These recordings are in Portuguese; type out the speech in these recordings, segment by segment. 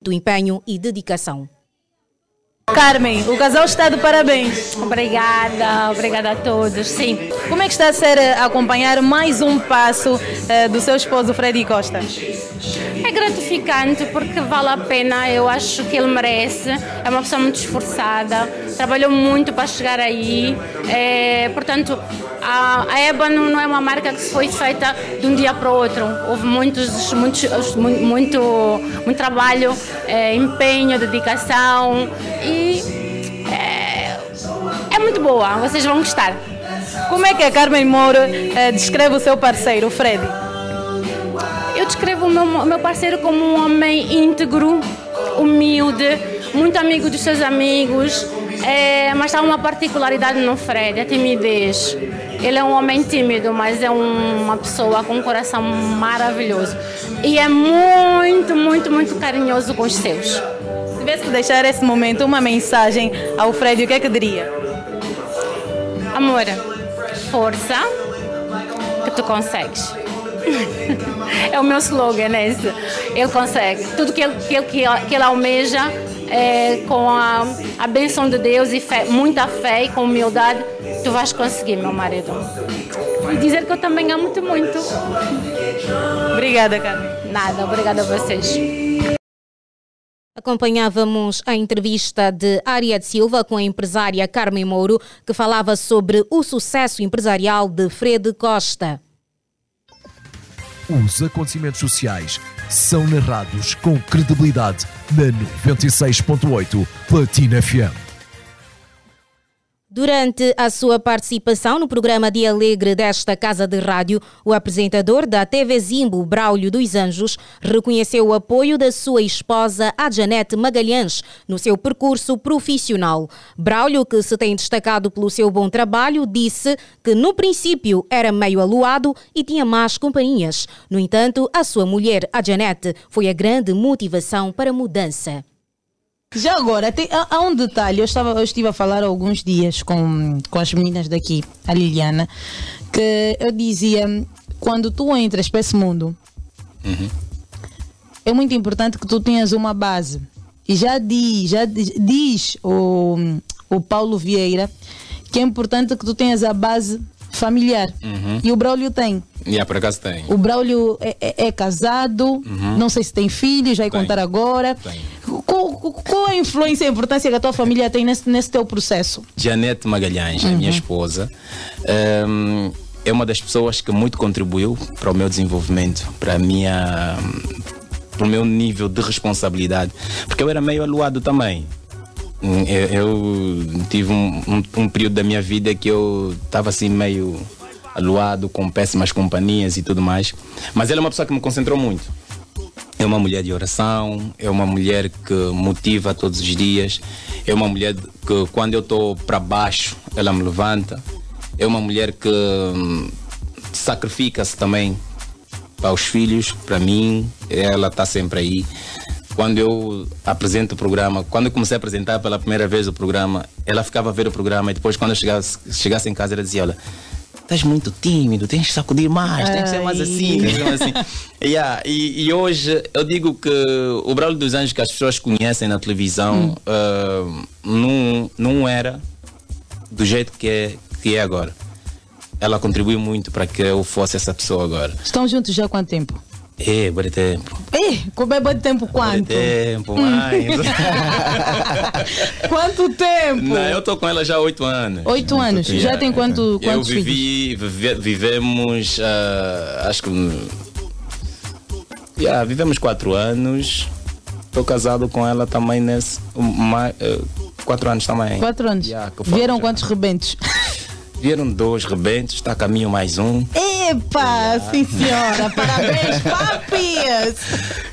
do empenho e dedicação. Carmen, o casal está de parabéns. Obrigada, obrigada a todos. Sim. Como é que está a ser eh, acompanhar mais um passo uh, do seu esposo Freddy Costa? É gratificante porque vale a pena, eu acho que ele merece. É uma pessoa muito esforçada, trabalhou muito para chegar aí. É, portanto, a, a EBA não, não, é uma marca que foi feita de um dia para o outro. Houve muitos, muitos, muito, muito, muito trabalho, é, empenho, dedicação e é, é, muito boa. Vocês vão gostar. Como é que a Carmen Moura é, descreve o seu parceiro, o Fred? Eu descrevo o meu, meu parceiro como um homem íntegro, humilde, muito amigo dos seus amigos, é, mas há uma particularidade no Fred, a timidez. Ele é um homem tímido, mas é um, uma pessoa com um coração maravilhoso. E é muito, muito, muito carinhoso com os seus. Se tivesse que deixar esse momento uma mensagem ao Fred, o que é que diria? Amor, força, que tu consegues. é o meu slogan esse. Ele consegue. Tudo que ele, que ele, que ele almeja, é, com a, a benção de Deus e fé, muita fé e com humildade, tu vais conseguir, meu marido. E dizer que eu também amo-te muito. Obrigada, Carmen. Nada, obrigada a vocês. Acompanhávamos a entrevista de Ariad Silva com a empresária Carmen Mouro, que falava sobre o sucesso empresarial de Fred Costa. Os acontecimentos sociais são narrados com credibilidade na 96.8 Platina FM. Durante a sua participação no programa de Alegre desta casa de rádio, o apresentador da TV Zimbo, Braulio dos Anjos, reconheceu o apoio da sua esposa, a Janete Magalhães, no seu percurso profissional. Braulio, que se tem destacado pelo seu bom trabalho, disse que no princípio era meio aluado e tinha más companhias. No entanto, a sua mulher, a Janete, foi a grande motivação para a mudança. Já agora, tem, há, há, um detalhe. Eu, estava, eu estive a falar há alguns dias com, com as meninas daqui, a Liliana, que eu dizia: quando tu entras para esse mundo, uhum. é muito importante que tu tenhas uma base. E já diz, já diz, diz o, o Paulo Vieira que é importante que tu tenhas a base familiar. Uhum. E o Braulio tem. E yeah, por acaso tem. O Braulio é, é, é casado, uhum. não sei se tem filhos, vai tem. contar agora. Tem. Qual, qual a influência e a importância que a tua família tem nesse, nesse teu processo? Janete Magalhães, uhum. a minha esposa, um, é uma das pessoas que muito contribuiu para o meu desenvolvimento, para a minha para o meu nível de responsabilidade, porque eu era meio aluado também. Hum, eu, eu tive um, um, um, período da minha vida que eu estava assim meio aluado com péssimas companhias e tudo mais. Mas ela é uma pessoa que me concentrou muito. É uma mulher de oração, é uma mulher que motiva todos os dias, é uma mulher que quando eu estou para baixo, ela me levanta, é uma mulher que hum, sacrifica-se também para os filhos, para mim, ela está sempre aí. Quando eu apresento o programa, quando eu comecei a apresentar pela primeira vez o programa, ela ficava a ver o programa e depois quando eu chegasse, chegasse em casa ela dizia, olha, estás muito tímido, tens que sacudir mais, tens que ser mais assim, tens que ser mais assim. yeah, e, e, hoje eu digo que o Braulio dos Anjos que as pessoas conhecem na televisão hum. uh, não, não era do jeito que é, que é agora. Ela contribuiu muito para que eu fosse essa pessoa agora. Estão juntos já há quanto tempo? É, bom tempo. É, como é bom tempo quanto? Bom tempo, mais. quanto tempo? Não, eu estou com ela já há oito anos. Oito anos? Já yeah, tem quanto, quantos eu vivi? Vive, vivemos, uh, acho que... Yeah, vivemos quatro anos. Estou casado com ela também nesse... Uma, uh, quatro anos também. Quatro anos? Yeah, Vieram quantos rebentos? Vieram dois rebentos, está a caminho mais um. Epa, yeah. sim senhora, parabéns, papis!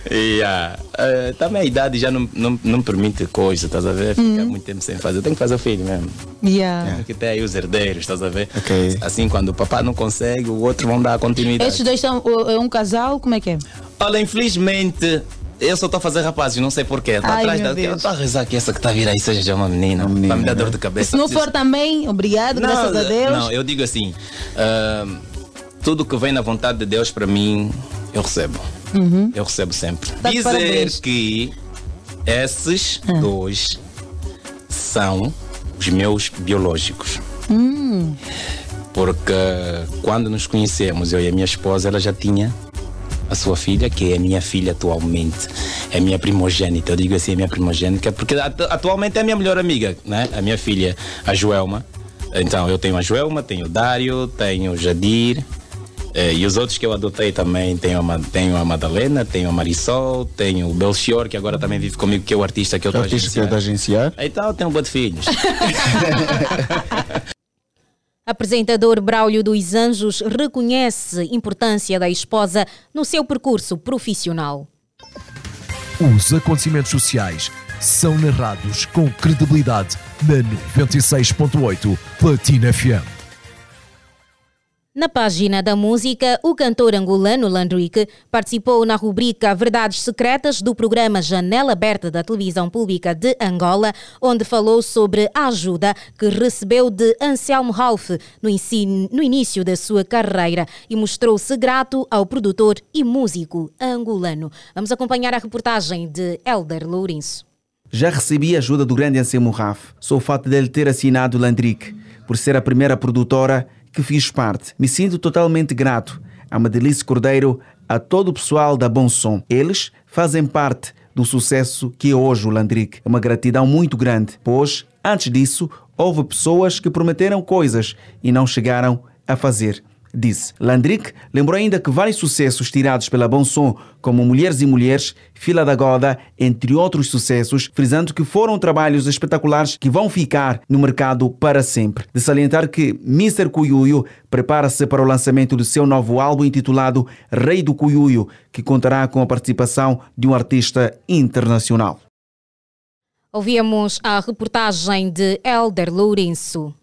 Yeah. Uh, também a idade já não, não, não permite coisa, estás a ver? Ficar uhum. muito tempo sem fazer. Eu tenho que fazer o filho mesmo. Yeah. Porque tem aí os herdeiros, estás a ver? Okay. Assim, quando o papai não consegue, o outro vão dar continuidade. Estes dois são é um casal? Como é que é? Olha, infelizmente eu só estou a fazer rapazes, não sei porquê. Está atrás da. Estou a rezar que essa que está a vir aí seja já uma menina. Uma menina para me dar dor de cabeça. Se não for também, obrigado, não, graças a Deus. Não, eu digo assim: uh, tudo que vem na vontade de Deus para mim, eu recebo. Uhum. Eu recebo sempre. Tá Dizer que Esses ah. dois são os meus biológicos. Hum. Porque quando nos conhecemos, eu e a minha esposa, ela já tinha a sua filha, que é a minha filha atualmente, é minha primogênita. Eu digo assim, é minha primogênita, porque atualmente é a minha melhor amiga, né? A minha filha, a Joelma. Então, eu tenho a Joelma, tenho o Dário, tenho o Jadir. Eh, e os outros que eu adotei também, tenho a, tenho a Madalena, tenho a Marisol, tenho o Belchior, que agora também vive comigo, que é o artista que eu estou a agenciar. Que é agenciar. Então, tenho um bom de filhos. Apresentador Braulio dos Anjos reconhece importância da esposa no seu percurso profissional. Os acontecimentos sociais são narrados com credibilidade na 96.8 Platina FM. Na página da música, o cantor angolano Landrick participou na rubrica Verdades Secretas do programa Janela Aberta da Televisão Pública de Angola, onde falou sobre a ajuda que recebeu de Anselmo Ralph no, ensino, no início da sua carreira e mostrou-se grato ao produtor e músico angolano. Vamos acompanhar a reportagem de Elder Lourenço. Já recebi ajuda do grande Anselmo Ralph. Sou o fato dele ter assinado Landrick, por ser a primeira produtora que fiz parte. Me sinto totalmente grato a Madelice Cordeiro, a todo o pessoal da Bom Som. Eles fazem parte do sucesso que é hoje o Landrick. É uma gratidão muito grande, pois, antes disso, houve pessoas que prometeram coisas e não chegaram a fazer disse. Landrick lembrou ainda que vários sucessos tirados pela Bom Som, como Mulheres e Mulheres, Fila da Goda, entre outros sucessos, frisando que foram trabalhos espetaculares que vão ficar no mercado para sempre. De salientar que Mr. Cuyuyo prepara-se para o lançamento do seu novo álbum intitulado Rei do Cuyuyo, que contará com a participação de um artista internacional. Ouvíamos a reportagem de Elder Lourenço.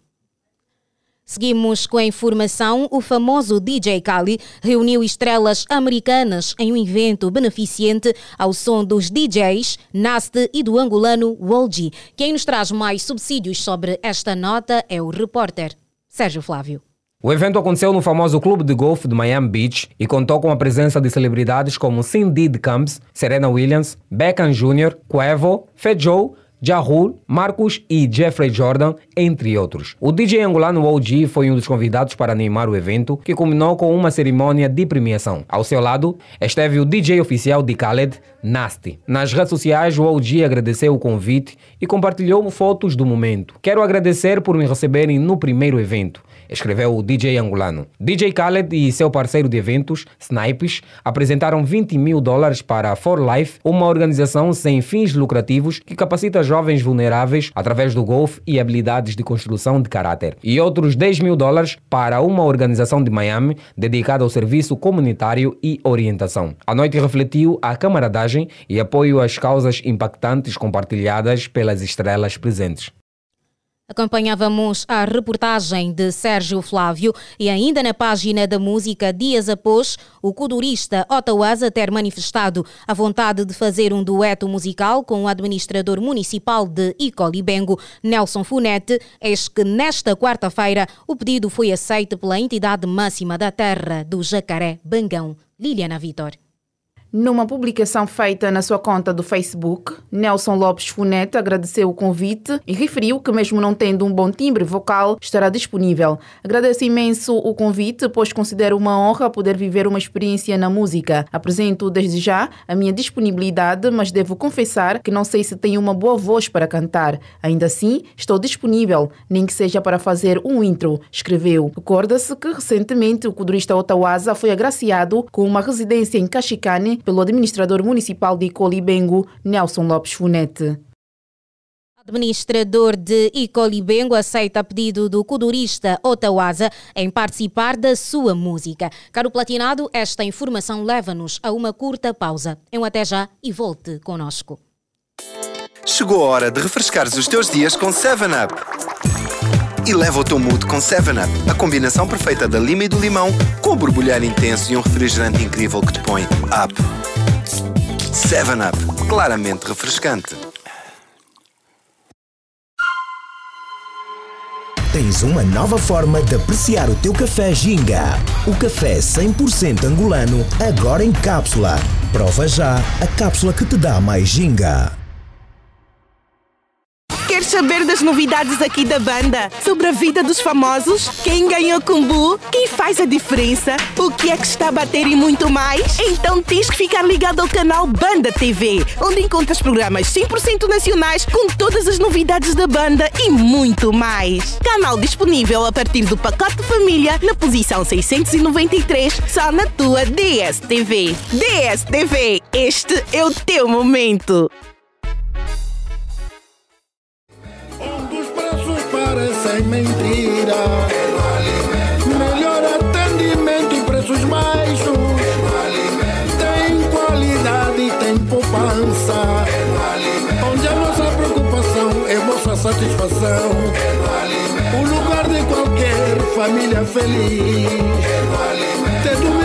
Seguimos com a informação. O famoso DJ Kali reuniu estrelas americanas em um evento beneficente ao som dos DJs Naste e do angolano Wolgi. Quem nos traz mais subsídios sobre esta nota é o repórter Sérgio Flávio. O evento aconteceu no famoso clube de golfe de Miami Beach e contou com a presença de celebridades como Cindy Camps, Serena Williams, Beckham Jr., Quavo, Fat Jahul, Marcos e Jeffrey Jordan, entre outros. O DJ angolano OG foi um dos convidados para animar o evento, que culminou com uma cerimônia de premiação. Ao seu lado esteve o DJ oficial de Khaled, Nasty. Nas redes sociais, o OG agradeceu o convite e compartilhou fotos do momento. Quero agradecer por me receberem no primeiro evento escreveu o DJ angolano. DJ Khaled e seu parceiro de eventos, Snipes, apresentaram 20 mil dólares para a For Life, uma organização sem fins lucrativos que capacita jovens vulneráveis através do golfe e habilidades de construção de caráter. E outros 10 mil dólares para uma organização de Miami dedicada ao serviço comunitário e orientação. A noite refletiu a camaradagem e apoio às causas impactantes compartilhadas pelas estrelas presentes. Acompanhávamos a reportagem de Sérgio Flávio e ainda na página da música, dias após o codurista Ottawaza ter manifestado a vontade de fazer um dueto musical com o administrador municipal de Icolibengo, Nelson Funete, eis que nesta quarta-feira o pedido foi aceito pela entidade máxima da terra do Jacaré, Bangão, Liliana Vitor. Numa publicação feita na sua conta do Facebook, Nelson Lopes Funeta agradeceu o convite e referiu que, mesmo não tendo um bom timbre vocal, estará disponível. Agradeço imenso o convite, pois considero uma honra poder viver uma experiência na música. Apresento desde já a minha disponibilidade, mas devo confessar que não sei se tenho uma boa voz para cantar. Ainda assim, estou disponível, nem que seja para fazer um intro, escreveu. Recorda-se que recentemente o codurista Otawaza foi agraciado com uma residência em Cachicane pelo administrador municipal de Icolibengo, Nelson Lopes Funete. Administrador de Icolibengo aceita pedido do codurista Otawaza em participar da sua música. Caro Platinado, esta informação leva-nos a uma curta pausa. Um até já e volte conosco. Chegou a hora de refrescares os teus dias com 7-Up. E leva o teu mood com 7-Up, a combinação perfeita da lima e do limão, com o borbulhar intenso e um refrigerante incrível que te põe up. 7-Up, claramente refrescante. Tens uma nova forma de apreciar o teu café Ginga. O café 100% angolano, agora em cápsula. Prova já a cápsula que te dá mais Ginga. Queres saber das novidades aqui da banda? Sobre a vida dos famosos? Quem ganhou Kumbu? Quem faz a diferença? O que é que está a bater e muito mais? Então tens que ficar ligado ao canal Banda TV, onde encontras programas 100% nacionais com todas as novidades da banda e muito mais. Canal disponível a partir do pacote família na posição 693, só na tua DSTV. DSTV, este é o teu momento. Mentira. Melhor atendimento e preços baixos. Tem qualidade e tem poupança. Onde a nossa preocupação é vossa satisfação. O lugar de qualquer família feliz. Domingo a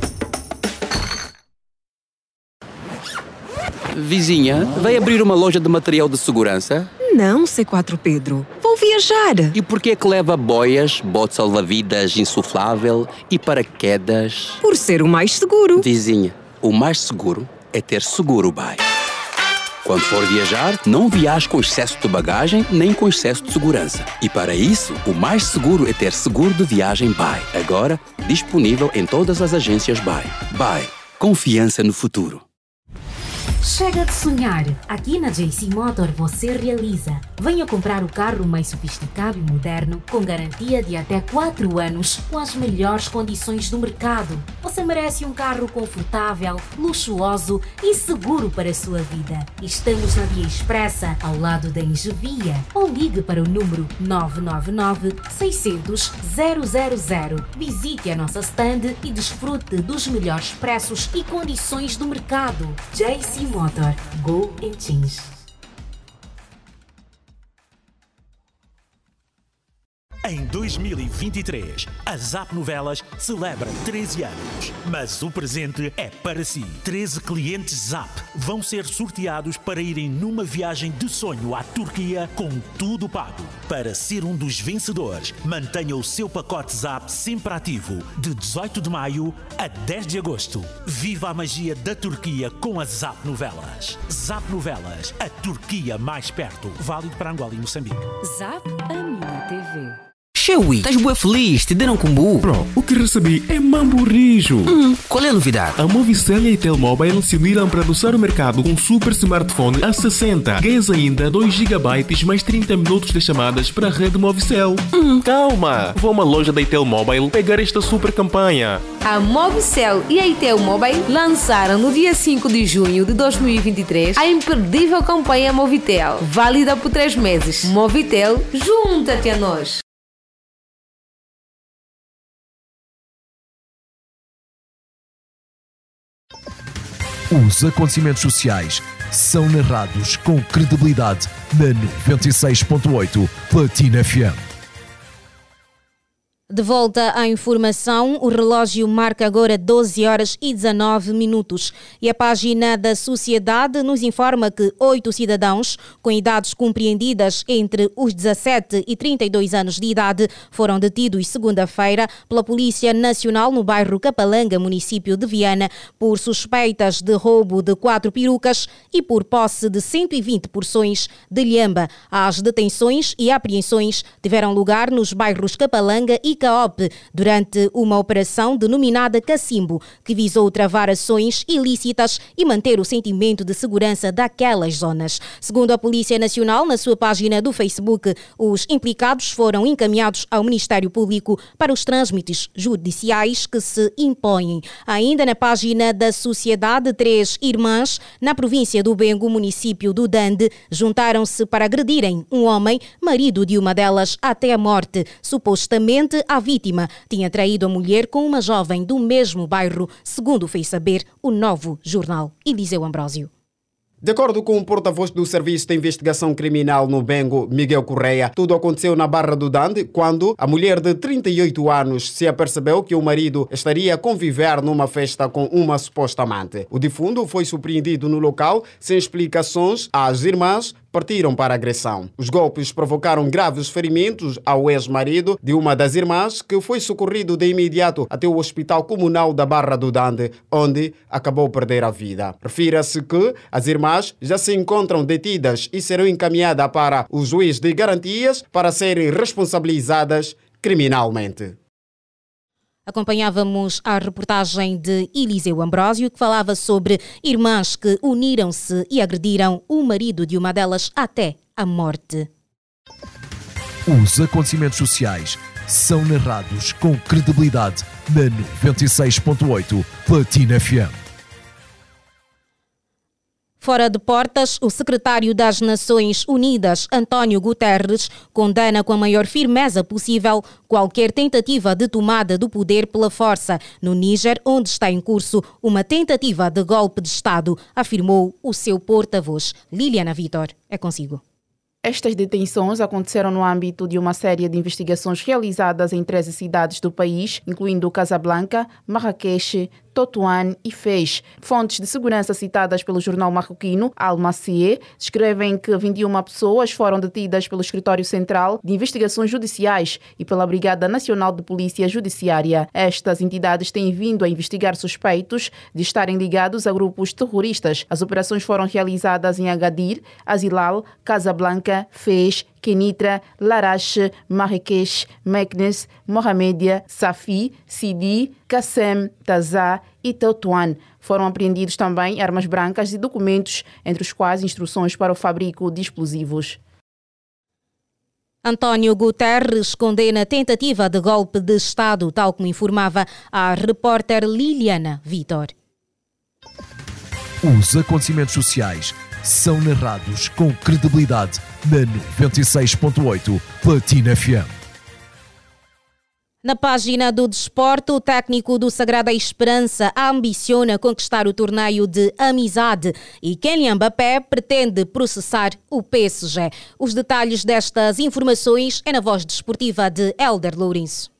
Vizinha, vai abrir uma loja de material de segurança? Não, C4 Pedro. Vou viajar. E por que é que leva boias, bote salva-vidas insuflável e paraquedas? Por ser o mais seguro. Vizinha, o mais seguro é ter seguro bye. Quando for viajar, não viaje com excesso de bagagem nem com excesso de segurança. E para isso, o mais seguro é ter seguro de viagem Bye. Agora, disponível em todas as agências Bye. Bye. Confiança no futuro. Chega de sonhar! Aqui na JC Motor você realiza. Venha comprar o carro mais sofisticado e moderno, com garantia de até 4 anos, com as melhores condições do mercado. Você merece um carro confortável, luxuoso e seguro para a sua vida. Estamos na Via Expressa, ao lado da Engevia. Ou ligue para o número 999 600 000. Visite a nossa stand e desfrute dos melhores preços e condições do mercado. JC Motor. Go and change. Em 2023, a Zap Novelas celebra 13 anos. Mas o presente é para si. 13 clientes Zap vão ser sorteados para irem numa viagem de sonho à Turquia com tudo pago. Para ser um dos vencedores, mantenha o seu pacote Zap sempre ativo de 18 de maio a 10 de agosto. Viva a magia da Turquia com a Zap Novelas. Zap Novelas, a Turquia mais perto. Válido para Angola e Moçambique. Zap a minha TV. Chewi, estás bué feliz? Te deram combo? Bro, o que recebi é mambo rijo. Hum, qual é a novidade? A Movicel e a Telmobile se uniram para adoçar o mercado com um super smartphone a 60. Ganhas ainda 2 GB mais 30 minutos de chamadas para a rede Movicel. Hum. Calma, vou a uma loja da Itel Mobile pegar esta super campanha. A Movicel e a Itel Mobile lançaram no dia 5 de junho de 2023 a imperdível campanha Movitel, válida por 3 meses. Movitel, junta-te a nós! Os acontecimentos sociais são narrados com credibilidade na 96.8 Platina FM. De volta à informação, o relógio marca agora 12 horas e 19 minutos e a página da Sociedade nos informa que oito cidadãos com idades compreendidas entre os 17 e 32 anos de idade foram detidos segunda-feira pela Polícia Nacional no bairro Capalanga, município de Viana, por suspeitas de roubo de quatro perucas e por posse de 120 porções de lhamba. As detenções e apreensões tiveram lugar nos bairros Capalanga e Caop durante uma operação denominada Cacimbo, que visou travar ações ilícitas e manter o sentimento de segurança daquelas zonas. Segundo a Polícia Nacional, na sua página do Facebook, os implicados foram encaminhados ao Ministério Público para os trâmites judiciais que se impõem. Ainda na página da Sociedade, três irmãs na província do Bengo, município do Dande, juntaram-se para agredirem um homem, marido de uma delas, até a morte, supostamente a vítima tinha traído a mulher com uma jovem do mesmo bairro, segundo fez saber o novo jornal Eliseu Ambrósio. De acordo com o porta-voz do Serviço de Investigação Criminal no Bengo, Miguel Correia, tudo aconteceu na Barra do Dande quando a mulher de 38 anos se apercebeu que o marido estaria a conviver numa festa com uma suposta amante. O defunto foi surpreendido no local sem explicações às irmãs partiram para a agressão. Os golpes provocaram graves ferimentos ao ex-marido de uma das irmãs, que foi socorrido de imediato até o Hospital Comunal da Barra do Dande, onde acabou perder a vida. Refira-se que as irmãs já se encontram detidas e serão encaminhadas para o juiz de garantias para serem responsabilizadas criminalmente. Acompanhávamos a reportagem de Eliseu Ambrósio, que falava sobre irmãs que uniram-se e agrediram o marido de uma delas até a morte. Os acontecimentos sociais são narrados com credibilidade na 96.8 Platina FM. Fora de portas, o secretário das Nações Unidas, António Guterres, condena com a maior firmeza possível qualquer tentativa de tomada do poder pela força no Níger, onde está em curso uma tentativa de golpe de Estado, afirmou o seu porta-voz. Liliana Vitor, é consigo. Estas detenções aconteceram no âmbito de uma série de investigações realizadas em 13 cidades do país, incluindo Casablanca, Marrakech, Totuan e Fez. Fontes de segurança citadas pelo jornal marroquino Al Massier descrevem que 21 pessoas foram detidas pelo Escritório Central de Investigações Judiciais e pela Brigada Nacional de Polícia Judiciária. Estas entidades têm vindo a investigar suspeitos de estarem ligados a grupos terroristas. As operações foram realizadas em Agadir, Azilal, Casablanca, Fez Kenitra, Larache, Marrakech, Meknes, Mohamedia, Safi, Sidi, Kassem, Tazá e Tetuan. Foram apreendidos também armas brancas e documentos, entre os quais instruções para o fabrico de explosivos. António Guterres condena a tentativa de golpe de Estado, tal como informava a repórter Liliana Vitor. Os acontecimentos sociais são narrados com credibilidade na 96.8 Platina FM. Na página do desporto, o técnico do Sagrada Esperança ambiciona conquistar o torneio de amizade e Kylian Mbappé pretende processar o PSG. Os detalhes destas informações é na voz desportiva de Elder Lourenço.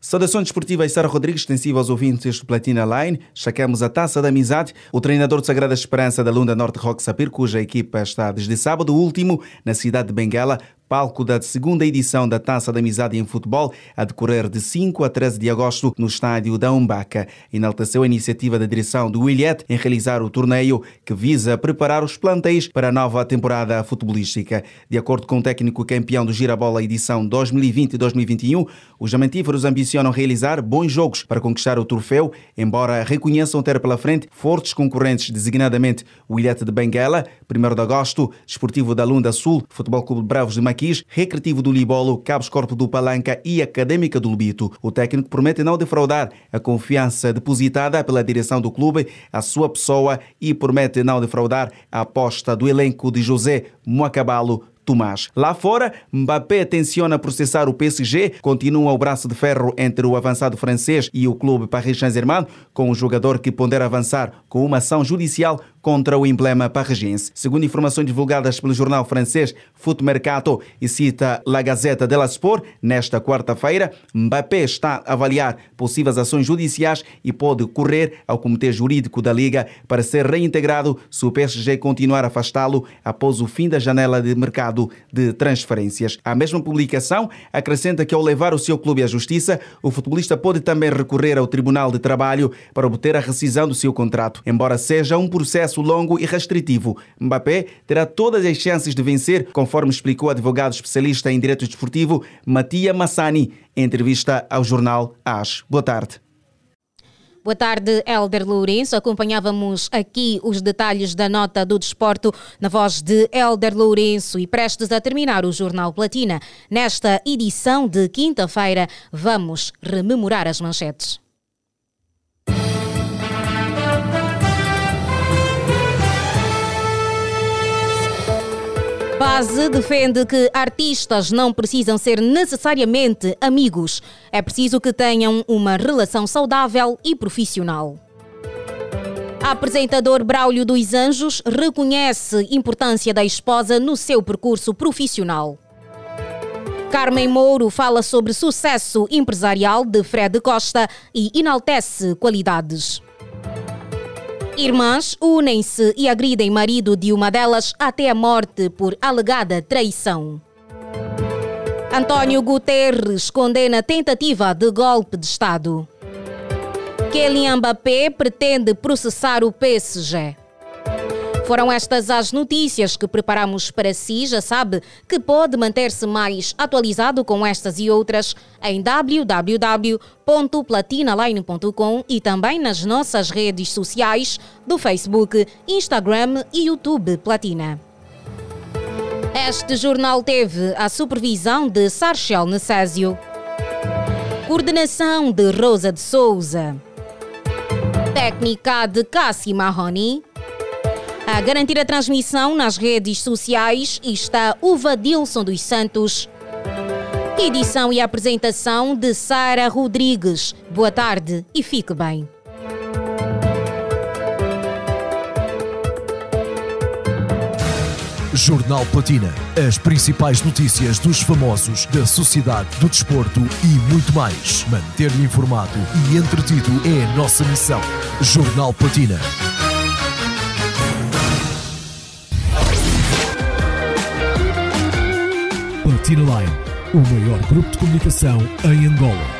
Saudações desportivas, Sara Rodrigues, extensiva aos ouvintes do Platina Line. Chacamos a taça da amizade. O treinador de Sagrada Esperança da Lunda Norte Rock Sapir, cuja equipa está desde sábado último na cidade de Benguela, palco da segunda edição da Taça da Amizade em Futebol, a decorrer de 5 a 13 de agosto no estádio da Umbaca. Enalteceu a iniciativa da direção do Williet em realizar o torneio que visa preparar os plantéis para a nova temporada futebolística. De acordo com o técnico campeão do Girabola edição 2020-2021, os amantíferos ambicionam realizar bons jogos para conquistar o troféu, embora reconheçam ter pela frente fortes concorrentes, designadamente o Williet de Benguela, 1 de agosto, Desportivo da Lunda Sul, Futebol Clube Bravos de Maquis, Recreativo do Libolo, Cabos Corpo do Palanca e Académica do Lubito. O técnico promete não defraudar a confiança depositada pela direção do clube, a sua pessoa e promete não defraudar a aposta do elenco de José Moacabalo Tomás. Lá fora, Mbappé tenciona processar o PSG, continua o braço de ferro entre o avançado francês e o clube Paris Saint-Germain, com o jogador que pondera avançar com uma ação judicial contra o emblema parregense. Segundo informações divulgadas pelo jornal francês Foot Mercato e cita La Gazeta de la Sport, nesta quarta-feira, Mbappé está a avaliar possíveis ações judiciais e pode correr ao Comitê Jurídico da Liga para ser reintegrado se o PSG continuar a afastá-lo após o fim da janela de mercado de transferências. A mesma publicação acrescenta que ao levar o seu clube à justiça, o futebolista pode também recorrer ao Tribunal de Trabalho para obter a rescisão do seu contrato, embora seja um processo longo e restritivo. Mbappé terá todas as chances de vencer, conforme explicou o advogado especialista em direito desportivo Matia Massani, em entrevista ao jornal AS. Boa tarde. Boa tarde, Elder Lourenço. Acompanhávamos aqui os detalhes da nota do desporto na voz de Elder Lourenço e prestes a terminar o Jornal Platina. Nesta edição de quinta-feira, vamos rememorar as manchetes. Base defende que artistas não precisam ser necessariamente amigos. É preciso que tenham uma relação saudável e profissional. Apresentador Braulio dos Anjos reconhece importância da esposa no seu percurso profissional. Carmen Mouro fala sobre sucesso empresarial de Fred Costa e enaltece qualidades. Irmãs unem-se e agridem marido de uma delas até a morte por alegada traição. António Guterres condena tentativa de golpe de Estado. Kylian Mbappé pretende processar o PSG. Foram estas as notícias que preparamos para si. Já sabe que pode manter-se mais atualizado com estas e outras em www.platinaline.com e também nas nossas redes sociais do Facebook, Instagram e YouTube Platina. Este jornal teve a supervisão de Sarchel Necésio, coordenação de Rosa de Souza, técnica de Cassi Mahoney. A garantir a transmissão nas redes sociais está o Vadilson dos Santos. Edição e apresentação de Sara Rodrigues. Boa tarde e fique bem. Jornal Platina. As principais notícias dos famosos, da sociedade, do desporto e muito mais. Manter-lhe informado e entretido é a nossa missão. Jornal Platina. Platina Line, o maior grupo de comunicação em Angola.